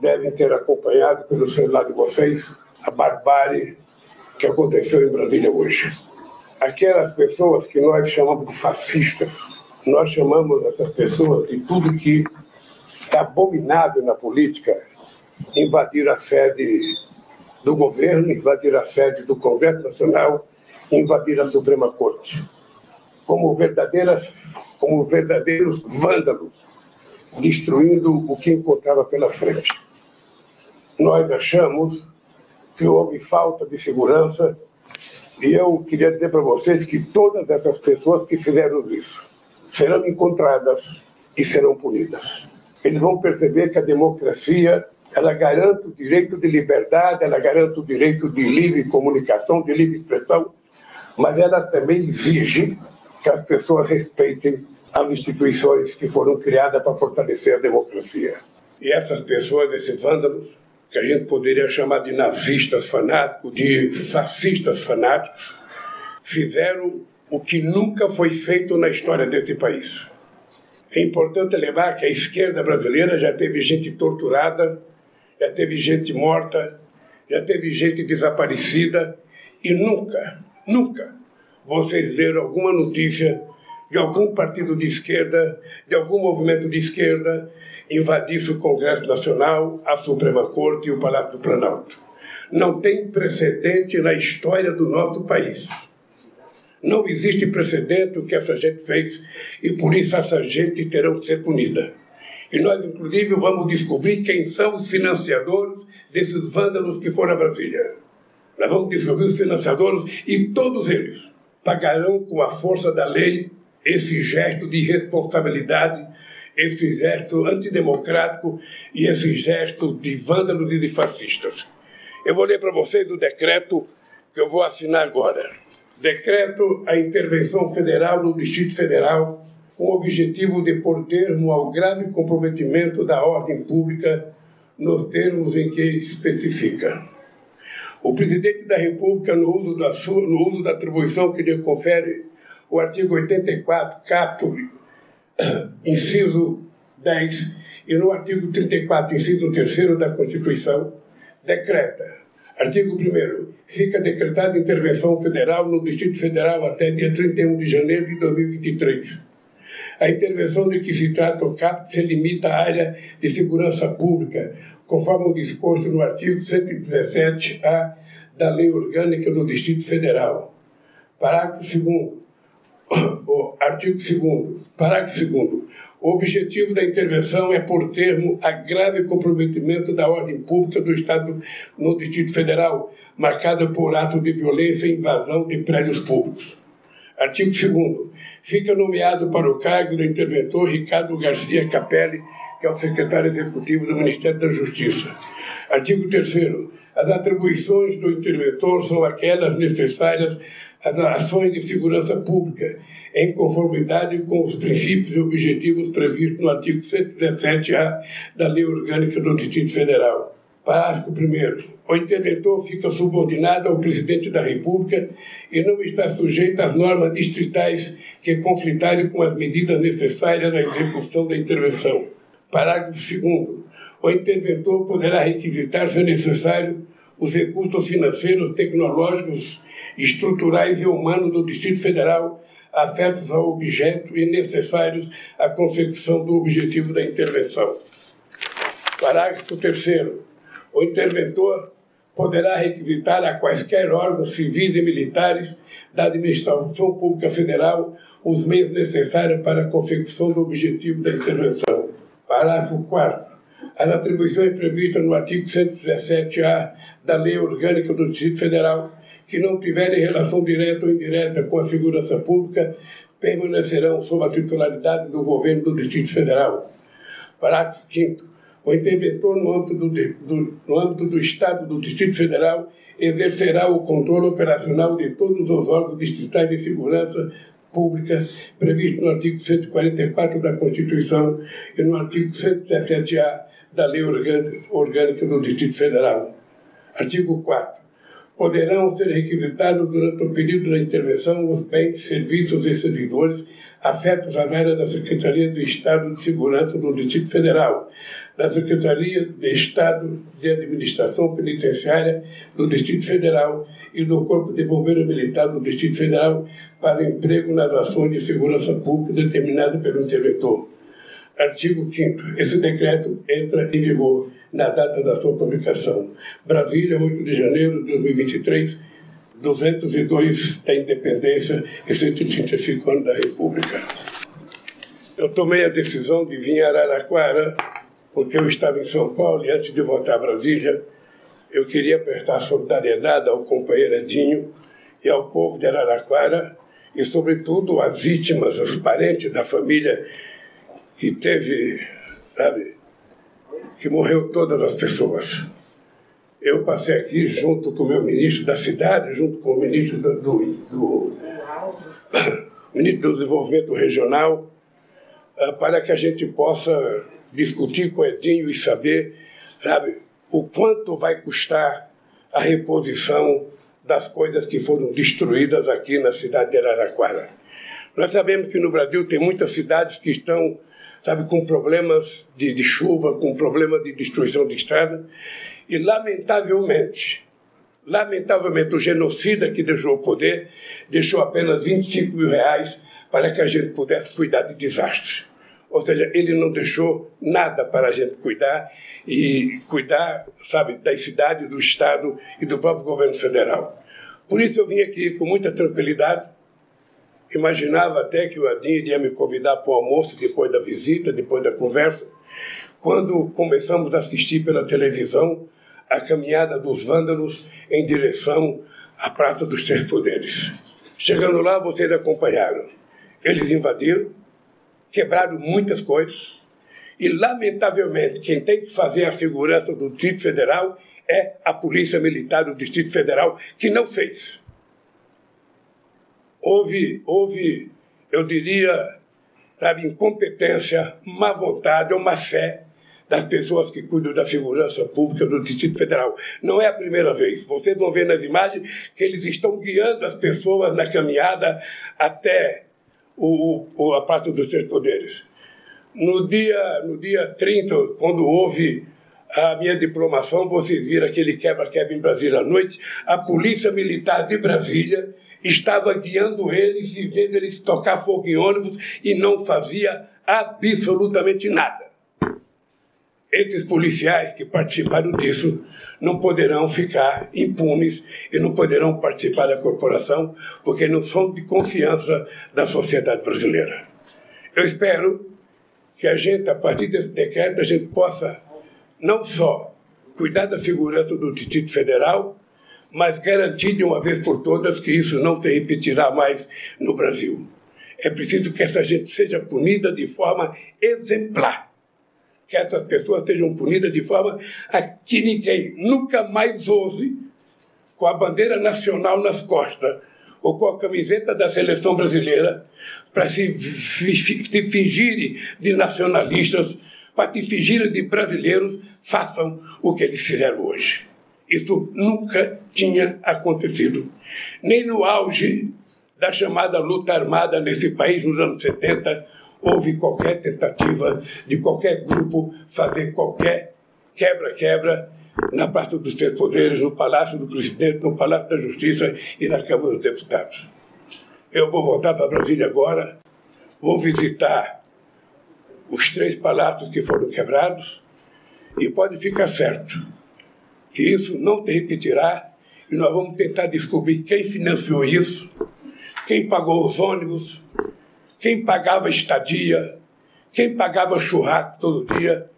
devem ter acompanhado pelo celular de vocês a barbárie que aconteceu em Brasília hoje. Aquelas pessoas que nós chamamos de fascistas, nós chamamos essas pessoas de tudo que é abominável na política, invadir a sede do governo, invadir a sede do Congresso Nacional, invadir a Suprema Corte, como verdadeiras, como verdadeiros vândalos, destruindo o que encontrava pela frente. Nós achamos que houve falta de segurança e eu queria dizer para vocês que todas essas pessoas que fizeram isso serão encontradas e serão punidas. Eles vão perceber que a democracia ela garante o direito de liberdade, ela garante o direito de livre comunicação, de livre expressão, mas ela também exige que as pessoas respeitem as instituições que foram criadas para fortalecer a democracia. E essas pessoas, esses vândalos, que a gente poderia chamar de nazistas fanáticos, de fascistas fanáticos, fizeram o que nunca foi feito na história desse país. É importante lembrar que a esquerda brasileira já teve gente torturada, já teve gente morta, já teve gente desaparecida e nunca, nunca vocês leram alguma notícia de algum partido de esquerda, de algum movimento de esquerda invadisse o Congresso Nacional, a Suprema Corte e o Palácio do Planalto. Não tem precedente na história do nosso país. Não existe precedente o que essa gente fez e por isso essa gente terá que ser punida. E nós, inclusive, vamos descobrir quem são os financiadores desses vândalos que foram a Brasília. Nós vamos descobrir os financiadores e todos eles pagarão com a força da lei esse gesto de irresponsabilidade, esse gesto antidemocrático e esse gesto de vândalos e de fascistas. Eu vou ler para vocês o decreto que eu vou assinar agora. Decreto a intervenção federal no Distrito Federal com o objetivo de pôr termo ao grave comprometimento da ordem pública nos termos em que especifica. O presidente da República, no uso da, sua, no uso da atribuição que lhe confere o artigo 84, capto, inciso 10, e no artigo 34, inciso 3 da Constituição, decreta. Artigo 1 Fica decretada intervenção federal no Distrito Federal até dia 31 de janeiro de 2023 a intervenção de que se trata o CAP se limita à área de segurança pública, conforme o disposto no artigo 117-A da Lei Orgânica do Distrito Federal. Parágrafo 2 o artigo 2 parágrafo 2 o objetivo da intervenção é por termo a grave comprometimento da ordem pública do Estado no Distrito Federal, marcada por atos de violência e invasão de prédios públicos. Artigo 2 fica nomeado para o cargo do interventor Ricardo Garcia Capelli, que é o secretário executivo do Ministério da Justiça. Artigo 3 As atribuições do interventor são aquelas necessárias às ações de segurança pública, em conformidade com os princípios e objetivos previstos no artigo 117-A da Lei Orgânica do Distrito Federal. Parágrafo 1. O interventor fica subordinado ao presidente da República e não está sujeito às normas distritais que conflitarem com as medidas necessárias à execução da intervenção. Parágrafo 2. O interventor poderá requisitar, se necessário, os recursos financeiros, tecnológicos, estruturais e humanos do Distrito Federal afetos ao objeto e necessários à consecução do objetivo da intervenção. Parágrafo 3 o interventor poderá requisitar a quaisquer órgãos civis e militares da administração pública federal os meios necessários para a consecução do objetivo da intervenção. Parágrafo 4 as atribuições previstas no artigo 117-A da Lei Orgânica do Distrito Federal, que não tiverem relação direta ou indireta com a segurança pública, permanecerão sob a titularidade do governo do Distrito Federal. Parágrafo 5 o interventor no âmbito do, do, no âmbito do Estado do Distrito Federal exercerá o controle operacional de todos os órgãos distritais de segurança pública previsto no artigo 144 da Constituição e no artigo 117-A da Lei Orgânica do Distrito Federal. Artigo 4. poderão ser requisitados durante o período da intervenção os bens, serviços e servidores afetos às áreas da Secretaria do Estado de Segurança do Distrito Federal, da Secretaria de Estado de Administração Penitenciária do Distrito Federal e do Corpo de Bombeiros Militar do Distrito Federal para emprego nas ações de segurança pública determinadas pelo interventor. Artigo 5 Esse decreto entra em vigor na data da sua publicação. Brasília, 8 de janeiro de 2023, 202 da independência e 135 anos da República. Eu tomei a decisão de vir a Araraquara porque eu estava em São Paulo e antes de voltar a Brasília, eu queria prestar solidariedade ao companheiro Edinho e ao povo de Araraquara e, sobretudo, às vítimas, aos parentes da família que teve, sabe, que morreu todas as pessoas. Eu passei aqui junto com o meu ministro da cidade, junto com o ministro do, do, do ministro do Desenvolvimento Regional, ah, para que a gente possa discutir com o Edinho e saber, sabe, o quanto vai custar a reposição das coisas que foram destruídas aqui na cidade de Araraquara. Nós sabemos que no Brasil tem muitas cidades que estão sabe, com problemas de, de chuva, com problema de destruição de estrada. E, lamentavelmente, lamentavelmente, o genocida que deixou o poder deixou apenas 25 mil reais para que a gente pudesse cuidar de desastres. Ou seja, ele não deixou nada para a gente cuidar e cuidar, sabe, da cidade, do Estado e do próprio governo federal. Por isso eu vim aqui com muita tranquilidade, Imaginava até que o Adinho iria me convidar para o almoço depois da visita, depois da conversa, quando começamos a assistir pela televisão a caminhada dos vândalos em direção à Praça dos Três Poderes. Chegando lá, vocês acompanharam. Eles invadiram, quebraram muitas coisas, e, lamentavelmente, quem tem que fazer a segurança do Distrito Federal é a Polícia Militar do Distrito Federal, que não fez houve, houve eu diria, sabe, incompetência, má vontade ou má fé das pessoas que cuidam da segurança pública do Distrito Federal. Não é a primeira vez. Vocês vão ver nas imagens que eles estão guiando as pessoas na caminhada até o, o, a Praça dos Três Poderes. No dia, no dia 30, quando houve a minha diplomação, vocês viram aquele quebra-quebra em Brasília à noite, a Polícia Militar de Brasília estava guiando eles e vendo eles tocar fogo em ônibus e não fazia absolutamente nada. Esses policiais que participaram disso não poderão ficar impunes e não poderão participar da corporação porque não são de confiança da sociedade brasileira. Eu espero que a gente, a partir desse decreto, a gente possa não só cuidar da segurança do Distrito Federal, mas garantir de uma vez por todas que isso não se repetirá mais no Brasil. É preciso que essa gente seja punida de forma exemplar. Que essas pessoas sejam punidas de forma a que ninguém nunca mais ouse, com a bandeira nacional nas costas, ou com a camiseta da seleção brasileira, para se, se fingirem de nacionalistas, para se fingirem de brasileiros, façam o que eles fizeram hoje. Isso nunca tinha acontecido. Nem no auge da chamada luta armada nesse país nos anos 70 houve qualquer tentativa de qualquer grupo fazer qualquer quebra-quebra na Praça dos Três Poderes, no Palácio do Presidente, no Palácio da Justiça e na Câmara dos Deputados. Eu vou voltar para Brasília agora, vou visitar os três palácios que foram quebrados e pode ficar certo que isso não se repetirá e nós vamos tentar descobrir quem financiou isso, quem pagou os ônibus, quem pagava estadia, quem pagava churrasco todo dia,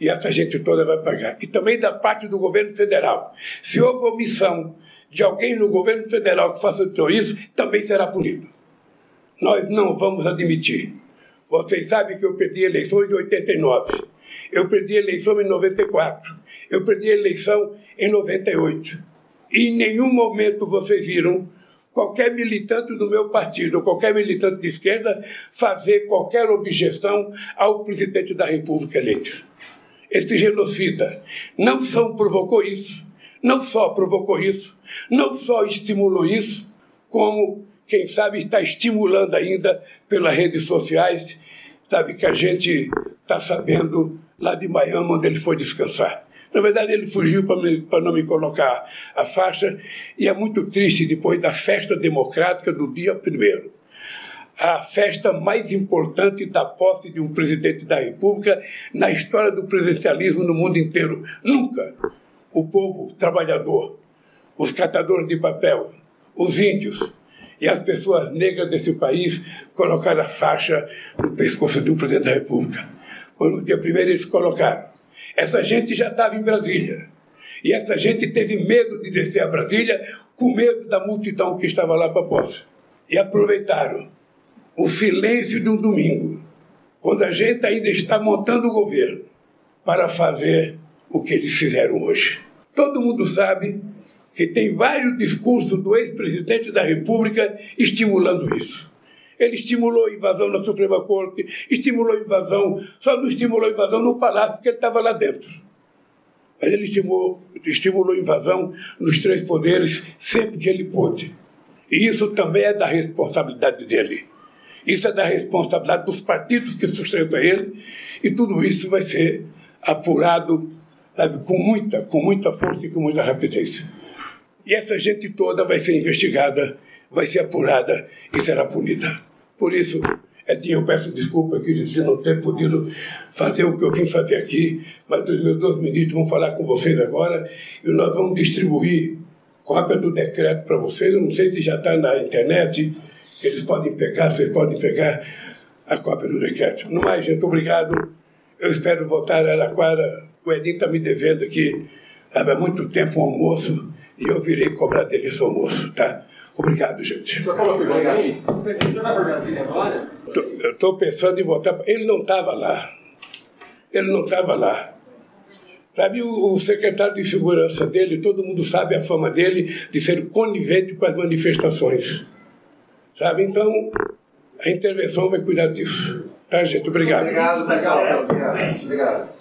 e essa gente toda vai pagar. E também da parte do governo federal. Se houve omissão de alguém no governo federal que faça isso, também será punido. Nós não vamos admitir. Vocês sabem que eu perdi eleições em 89. Eu perdi a eleição em 94. Eu perdi a eleição em 98. E em nenhum momento vocês viram qualquer militante do meu partido, qualquer militante de esquerda, fazer qualquer objeção ao presidente da República eleito. Este genocida não só provocou isso, não só provocou isso, não só estimulou isso, como, quem sabe, está estimulando ainda pelas redes sociais, sabe, que a gente está sabendo lá de Miami, onde ele foi descansar. Na verdade, ele fugiu para não me colocar a faixa, e é muito triste depois da festa democrática do dia primeiro. A festa mais importante da posse de um presidente da República na história do presidencialismo no mundo inteiro. Nunca o povo trabalhador, os catadores de papel, os índios e as pessoas negras desse país colocaram a faixa no pescoço de um presidente da República. Foi no dia primeiro eles colocaram. Essa gente já estava em Brasília. E essa gente teve medo de descer a Brasília com medo da multidão que estava lá para a posse. E aproveitaram o silêncio de um domingo, quando a gente ainda está montando o governo, para fazer o que eles fizeram hoje. Todo mundo sabe que tem vários discursos do ex-presidente da República estimulando isso. Ele estimulou a invasão na Suprema Corte, estimulou a invasão, só não estimulou a invasão no Palácio, porque ele estava lá dentro. Mas ele estimulou, estimulou a invasão nos três poderes sempre que ele pôde. E isso também é da responsabilidade dele. Isso é da responsabilidade dos partidos que sustentam ele, e tudo isso vai ser apurado sabe, com muita, com muita força e com muita rapidez. E essa gente toda vai ser investigada, vai ser apurada e será punida. Por isso, Edinho, eu peço desculpa aqui de não ter podido fazer o que eu vim fazer aqui, mas os meus dois ministros vão falar com vocês agora e nós vamos distribuir cópia do decreto para vocês. Eu não sei se já está na internet, eles podem pegar, vocês podem pegar a cópia do decreto. No mais, gente, obrigado. Eu espero voltar a Araquara o Edinho está me devendo aqui há muito tempo um almoço e eu virei cobrar dele esse almoço, tá? Obrigado, gente. O senhor falou que vai isso? O senhor vai para Brasília agora? Eu estou pensando em voltar. Ele não estava lá. Ele não estava lá. Sabe, o, o, secretário de segurança dele, todo mundo sabe a fama dele de ser conivente com as manifestações. Sabe, então a intervenção vai cuidar disso. Tá, gente? Obrigado. Obrigado, pessoal. Obrigado. Obrigado.